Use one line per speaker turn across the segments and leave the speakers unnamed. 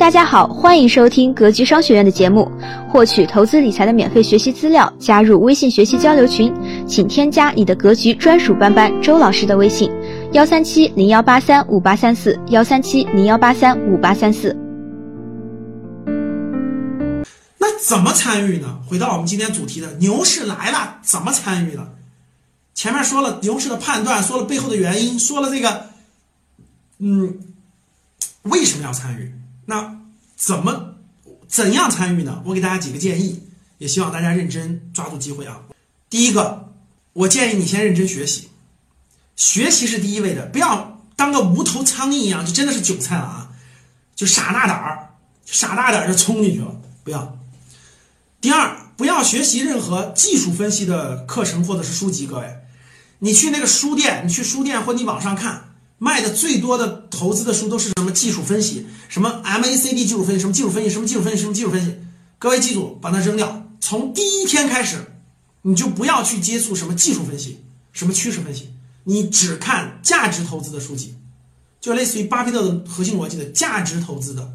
大家好，欢迎收听格局商学院的节目，获取投资理财的免费学习资料，加入微信学习交流群，请添加你的格局专属班班周老师的微信：幺三七零幺八三五八三四，幺三七零幺八三五八三四。
那怎么参与呢？回到我们今天主题的牛市来了，怎么参与呢？前面说了牛市的判断，说了背后的原因，说了这个，嗯，为什么要参与？那怎么怎样参与呢？我给大家几个建议，也希望大家认真抓住机会啊。第一个，我建议你先认真学习，学习是第一位的，不要当个无头苍蝇一样，就真的是韭菜了啊，就傻大胆儿，傻大胆儿就冲进去了，不要。第二，不要学习任何技术分析的课程或者是书籍，各位，你去那个书店，你去书店或你网上看。卖的最多的投资的书都是什么技术分析，什么 MACD 技术分析，什么技术分析，什么技术分析，什么技术分析。各位记住，把它扔掉。从第一天开始，你就不要去接触什么技术分析，什么趋势分析，你只看价值投资的书籍，就类似于巴菲特的核心逻辑的价值投资的，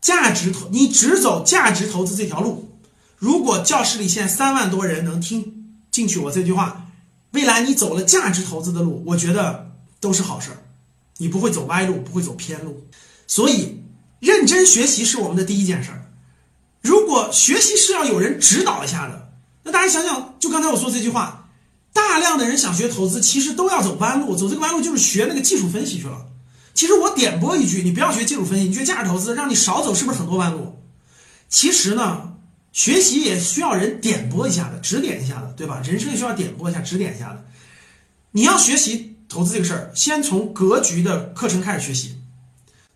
价值投，你只走价值投资这条路。如果教室里现在三万多人能听进去我这句话，未来你走了价值投资的路，我觉得都是好事儿。你不会走歪路，不会走偏路，所以认真学习是我们的第一件事儿。如果学习是要有人指导一下的，那大家想想，就刚才我说这句话，大量的人想学投资，其实都要走弯路，走这个弯路就是学那个技术分析去了。其实我点拨一句，你不要学技术分析，你学价值投资，让你少走是不是很多弯路？其实呢，学习也需要人点拨一下的，指点一下的，对吧？人生也需要点拨一下，指点一下的。你要学习。投资这个事儿，先从格局的课程开始学习，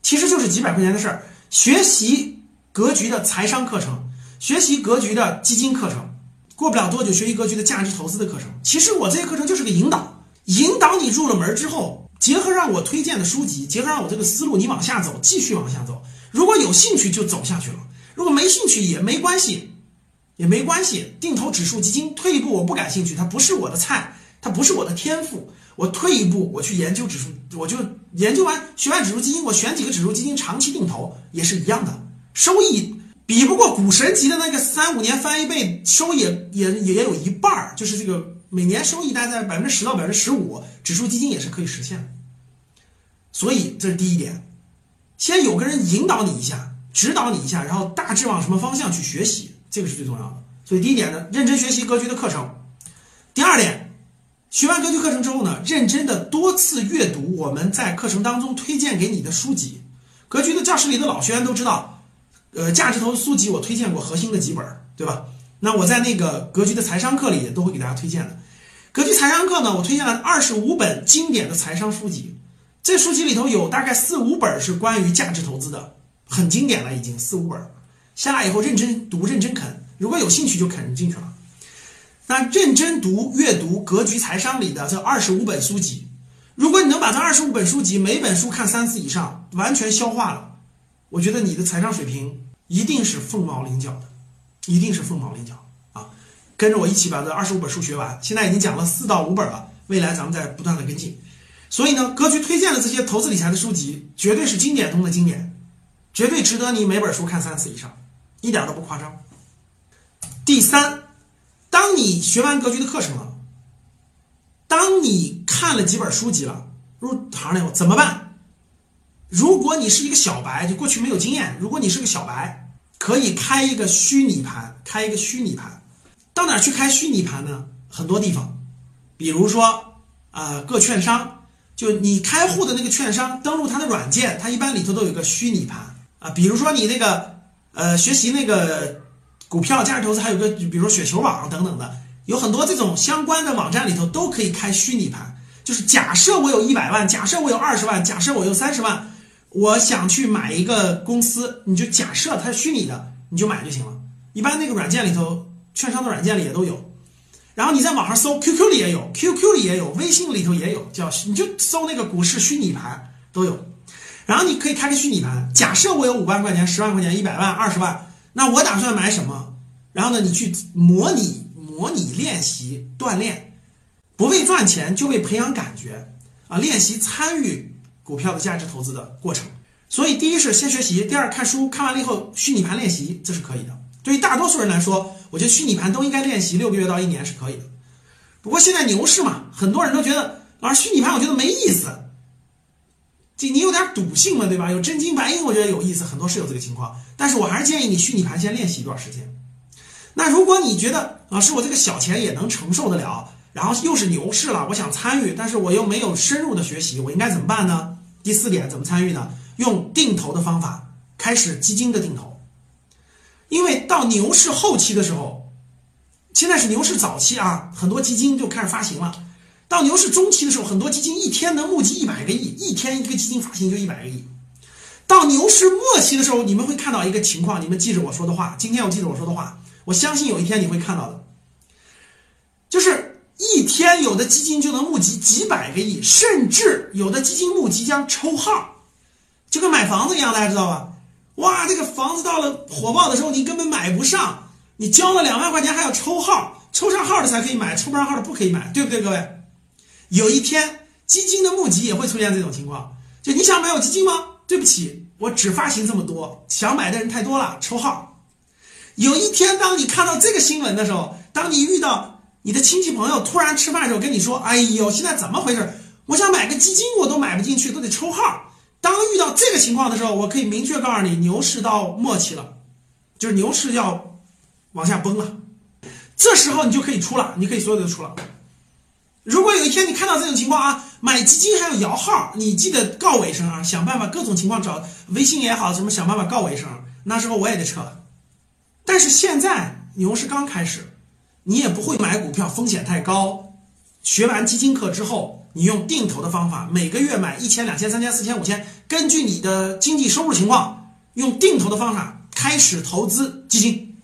其实就是几百块钱的事儿。学习格局的财商课程，学习格局的基金课程，过不了多久学习格局的价值投资的课程。其实我这些课程就是个引导，引导你入了门之后，结合上我推荐的书籍，结合上我这个思路，你往下走，继续往下走。如果有兴趣就走下去了，如果没兴趣也没关系，也没关系。定投指数基金，退一步我不感兴趣，它不是我的菜，它不是我的天赋。我退一步，我去研究指数，我就研究完学完指数基金，我选几个指数基金长期定投也是一样的，收益比不过股神级的那个三五年翻一倍，收益也也也有一半儿，就是这个每年收益大概在百分之十到百分之十五，指数基金也是可以实现的。所以这是第一点，先有个人引导你一下，指导你一下，然后大致往什么方向去学习，这个是最重要的。所以第一点呢，认真学习格局的课程。第二点。学完格局课程之后呢，认真的多次阅读我们在课程当中推荐给你的书籍。格局的教室里的老学员都知道，呃，价值投资书籍我推荐过核心的几本，对吧？那我在那个格局的财商课里也都会给大家推荐的。格局财商课呢，我推荐了二十五本经典的财商书籍，这书籍里头有大概四五本是关于价值投资的，很经典了，已经四五本。下来以后认真读，认真啃，如果有兴趣就啃进去了。那认真读阅读《格局财商》里的这二十五本书籍，如果你能把这二十五本书籍每本书看三次以上，完全消化了，我觉得你的财商水平一定是凤毛麟角的，一定是凤毛麟角啊！跟着我一起把这二十五本书学完，现在已经讲了四到五本了，未来咱们再不断的跟进。所以呢，格局推荐的这些投资理财的书籍，绝对是经典中的经典，绝对值得你每本书看三次以上，一点都不夸张。第三。当你学完格局的课程了，当你看了几本书籍了，入行了以后怎么办？如果你是一个小白，就过去没有经验，如果你是个小白，可以开一个虚拟盘，开一个虚拟盘，到哪去开虚拟盘呢？很多地方，比如说啊，各券商，就你开户的那个券商，登录它的软件，它一般里头都有个虚拟盘啊。比如说你那个呃，学习那个。股票价值投资还有个，比如说雪球网等等的，有很多这种相关的网站里头都可以开虚拟盘。就是假设我有一百万，假设我有二十万，假设我有三十万，我想去买一个公司，你就假设它是虚拟的，你就买就行了。一般那个软件里头，券商的软件里也都有。然后你在网上搜，QQ 里也有，QQ 里也有，微信里头也有，叫你就搜那个股市虚拟盘都有。然后你可以开个虚拟盘，假设我有五万块钱、十万块钱、一百万、二十万。那我打算买什么？然后呢，你去模拟、模拟练习、锻炼，不为赚钱，就为培养感觉啊！练习参与股票的价值投资的过程。所以第一是先学习，第二看书，看完了以后虚拟盘练习，这是可以的。对于大多数人来说，我觉得虚拟盘都应该练习六个月到一年是可以的。不过现在牛市嘛，很多人都觉得老师虚拟盘我觉得没意思，这你有点赌性嘛，对吧？有真金白银，我觉得有意思，很多是有这个情况。但是我还是建议你虚拟盘先练习一段时间。那如果你觉得老师我这个小钱也能承受得了，然后又是牛市了，我想参与，但是我又没有深入的学习，我应该怎么办呢？第四点，怎么参与呢？用定投的方法开始基金的定投，因为到牛市后期的时候，现在是牛市早期啊，很多基金就开始发行了。到牛市中期的时候，很多基金一天能募集一百个亿，一天一个基金发行就一百个亿。到牛市末期的时候，你们会看到一个情况，你们记着我说的话，今天我记着我说的话，我相信有一天你会看到的，就是一天有的基金就能募集几百个亿，甚至有的基金募集将抽号，就跟买房子一样，大家知道吧？哇，这个房子到了火爆的时候，你根本买不上，你交了两万块钱还要抽号，抽上号的才可以买，抽不上号的不可以买，对不对，各位？有一天，基金的募集也会出现这种情况，就你想买有基金吗？对不起，我只发行这么多，想买的人太多了，抽号。有一天，当你看到这个新闻的时候，当你遇到你的亲戚朋友突然吃饭的时候跟你说：“哎呦，现在怎么回事？我想买个基金，我都买不进去，都得抽号。”当遇到这个情况的时候，我可以明确告诉你，牛市到末期了，就是牛市要往下崩了。这时候你就可以出了，你可以所有的出了。如果有一天你看到这种情况啊，买基金还要摇号，你记得告我一声啊，想办法各种情况找微信也好，什么想办法告我一声，那时候我也得撤了。但是现在牛市刚开始，你也不会买股票，风险太高。学完基金课之后，你用定投的方法，每个月买一千、两千、三千、四千、五千，根据你的经济收入情况，用定投的方法开始投资基金。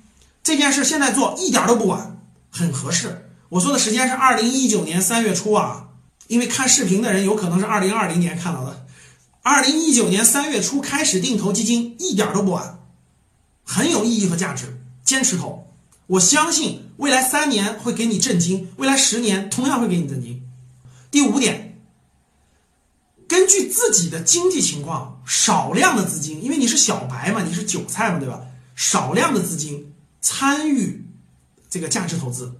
这件事现在做一点都不晚，很合适。我说的时间是二零一九年三月初啊，因为看视频的人有可能是二零二零年看到的。二零一九年三月初开始定投基金，一点都不晚，很有意义和价值，坚持投。我相信未来三年会给你震惊，未来十年同样会给你震惊。第五点，根据自己的经济情况，少量的资金，因为你是小白嘛，你是韭菜嘛，对吧？少量的资金参与这个价值投资。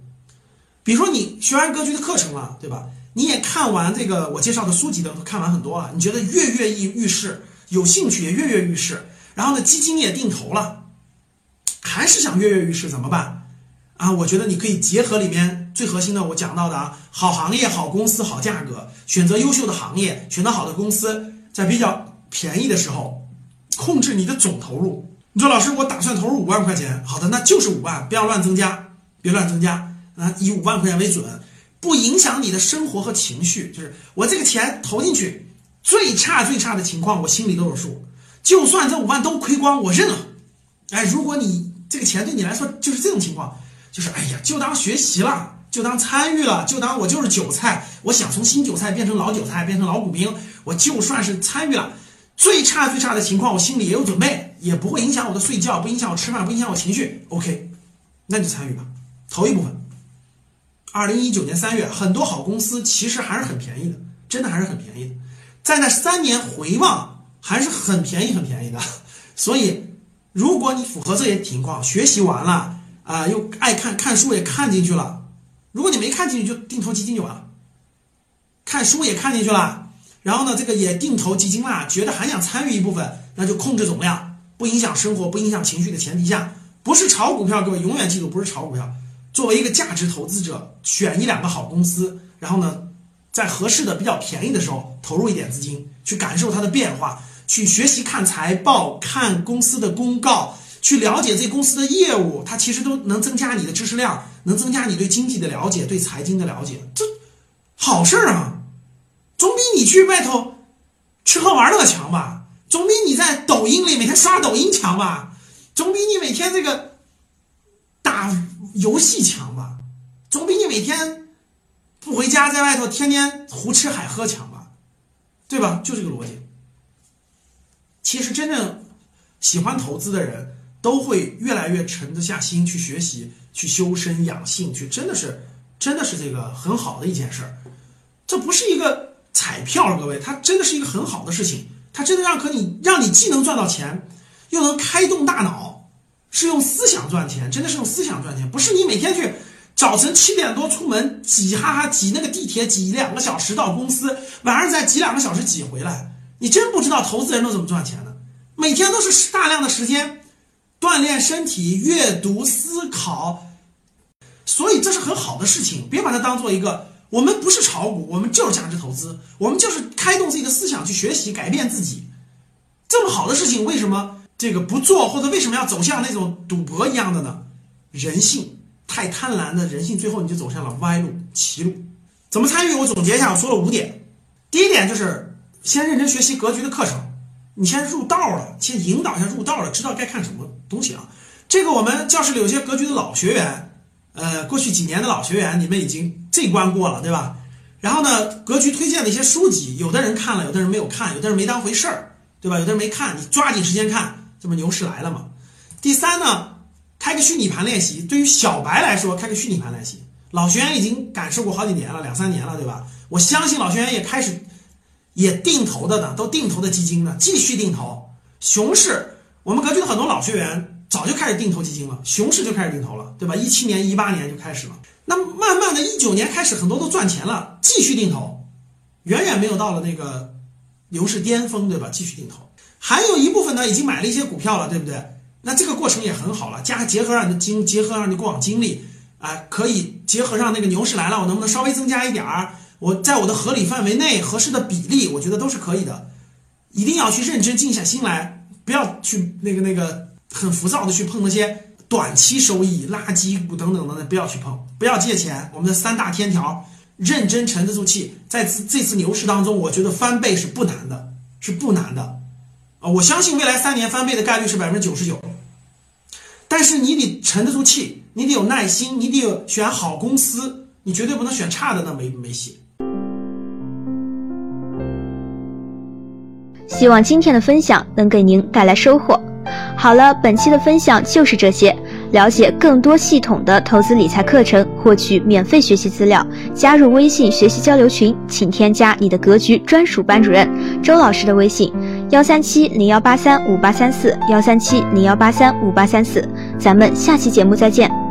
比如说你学完格局的课程了，对吧？你也看完这个我介绍的书籍的，看完很多了。你觉得跃跃欲欲试，有兴趣也跃跃欲试。然后呢，基金也定投了，还是想跃跃欲试，怎么办？啊，我觉得你可以结合里面最核心的我讲到的啊，好行业、好公司、好价格，选择优秀的行业，选择好的公司，在比较便宜的时候，控制你的总投入。你说老师，我打算投入五万块钱，好的，那就是五万，不要乱增加，别乱增加。啊，以五万块钱为准，不影响你的生活和情绪。就是我这个钱投进去，最差最差的情况，我心里都有数。就算这五万都亏光，我认了。哎，如果你这个钱对你来说就是这种情况，就是哎呀，就当学习了，就当参与了，就当我就是韭菜，我想从新韭菜变成老韭菜，变成老股民，我就算是参与了。最差最差的情况，我心里也有准备，也不会影响我的睡觉，不影响我吃饭，不影响我情绪。OK，那你就参与吧，投一部分。二零一九年三月，很多好公司其实还是很便宜的，真的还是很便宜的，在那三年回望还是很便宜很便宜的。所以，如果你符合这些情况，学习完了啊，又爱看看书也看进去了，如果你没看进去，就定投基金就完了。看书也看进去了，然后呢，这个也定投基金了，觉得还想参与一部分，那就控制总量，不影响生活，不影响情绪的前提下，不是炒股票，各位永远记住，不是炒股票。作为一个价值投资者，选一两个好公司，然后呢，在合适的、比较便宜的时候投入一点资金，去感受它的变化，去学习看财报、看公司的公告，去了解这公司的业务，它其实都能增加你的知识量，能增加你对经济的了解、对财经的了解，这好事儿啊，总比你去外头吃喝玩乐强吧？总比你在抖音里每天刷抖音强吧？总比你每天这个。游戏强吧，总比你每天不回家，在外头天天胡吃海喝强吧，对吧？就这个逻辑。其实真正喜欢投资的人，都会越来越沉得下心去学习、去修身养性，去真的是真的是这个很好的一件事儿。这不是一个彩票，各位，它真的是一个很好的事情。它真的让可你让你既能赚到钱，又能开动大脑，是用思想赚钱，真的是用思想赚钱，不是你每天去早晨七点多出门挤哈哈挤那个地铁挤两个小时到公司，晚上再挤两个小时挤回来，你真不知道投资人都怎么赚钱的，每天都是大量的时间锻炼身体、阅读、思考，所以这是很好的事情，别把它当做一个。我们不是炒股，我们就是价值投资，我们就是开动自己的思想去学习、改变自己。这么好的事情，为什么这个不做，或者为什么要走向那种赌博一样的呢？人性太贪婪的人性，最后你就走向了歪路、歧路。怎么参与？我总结一下，我说了五点。第一点就是先认真学习格局的课程，你先入道了，先引导一下入道了，知道该看什么东西啊。这个我们教室里有些格局的老学员。呃，过去几年的老学员，你们已经这关过了，对吧？然后呢，格局推荐的一些书籍，有的人看了，有的人没有看，有的人没当回事儿，对吧？有的人没看，你抓紧时间看，这不牛市来了吗？第三呢，开个虚拟盘练习，对于小白来说，开个虚拟盘练习，老学员已经感受过好几年了，两三年了，对吧？我相信老学员也开始也定投的呢，都定投的基金呢，继续定投。熊市，我们格局的很多老学员。早就开始定投基金了，熊市就开始定投了，对吧？一七年、一八年就开始了。那慢慢的一九年开始，很多都赚钱了，继续定投，远远没有到了那个牛市巅峰，对吧？继续定投。还有一部分呢，已经买了一些股票了，对不对？那这个过程也很好了，加结合上你的经，结合上你过往经历，啊，可以结合上那个牛市来了，我能不能稍微增加一点儿？我在我的合理范围内，合适的比例，我觉得都是可以的。一定要去认真静下心来，不要去那个那个。很浮躁的去碰那些短期收益、垃圾股等等等等，不要去碰，不要借钱。我们的三大天条，认真沉得住气。在这次牛市当中，我觉得翻倍是不难的，是不难的我相信未来三年翻倍的概率是百分之九十九。但是你得沉得住气，你得有耐心，你得选好公司，你绝对不能选差的，那没没戏。
希望今天的分享能给您带来收获。好了，本期的分享就是这些。了解更多系统的投资理财课程，获取免费学习资料，加入微信学习交流群，请添加你的格局专属班主任周老师的微信：幺三七零幺八三五八三四幺三七零幺八三五八三四。咱们下期节目再见。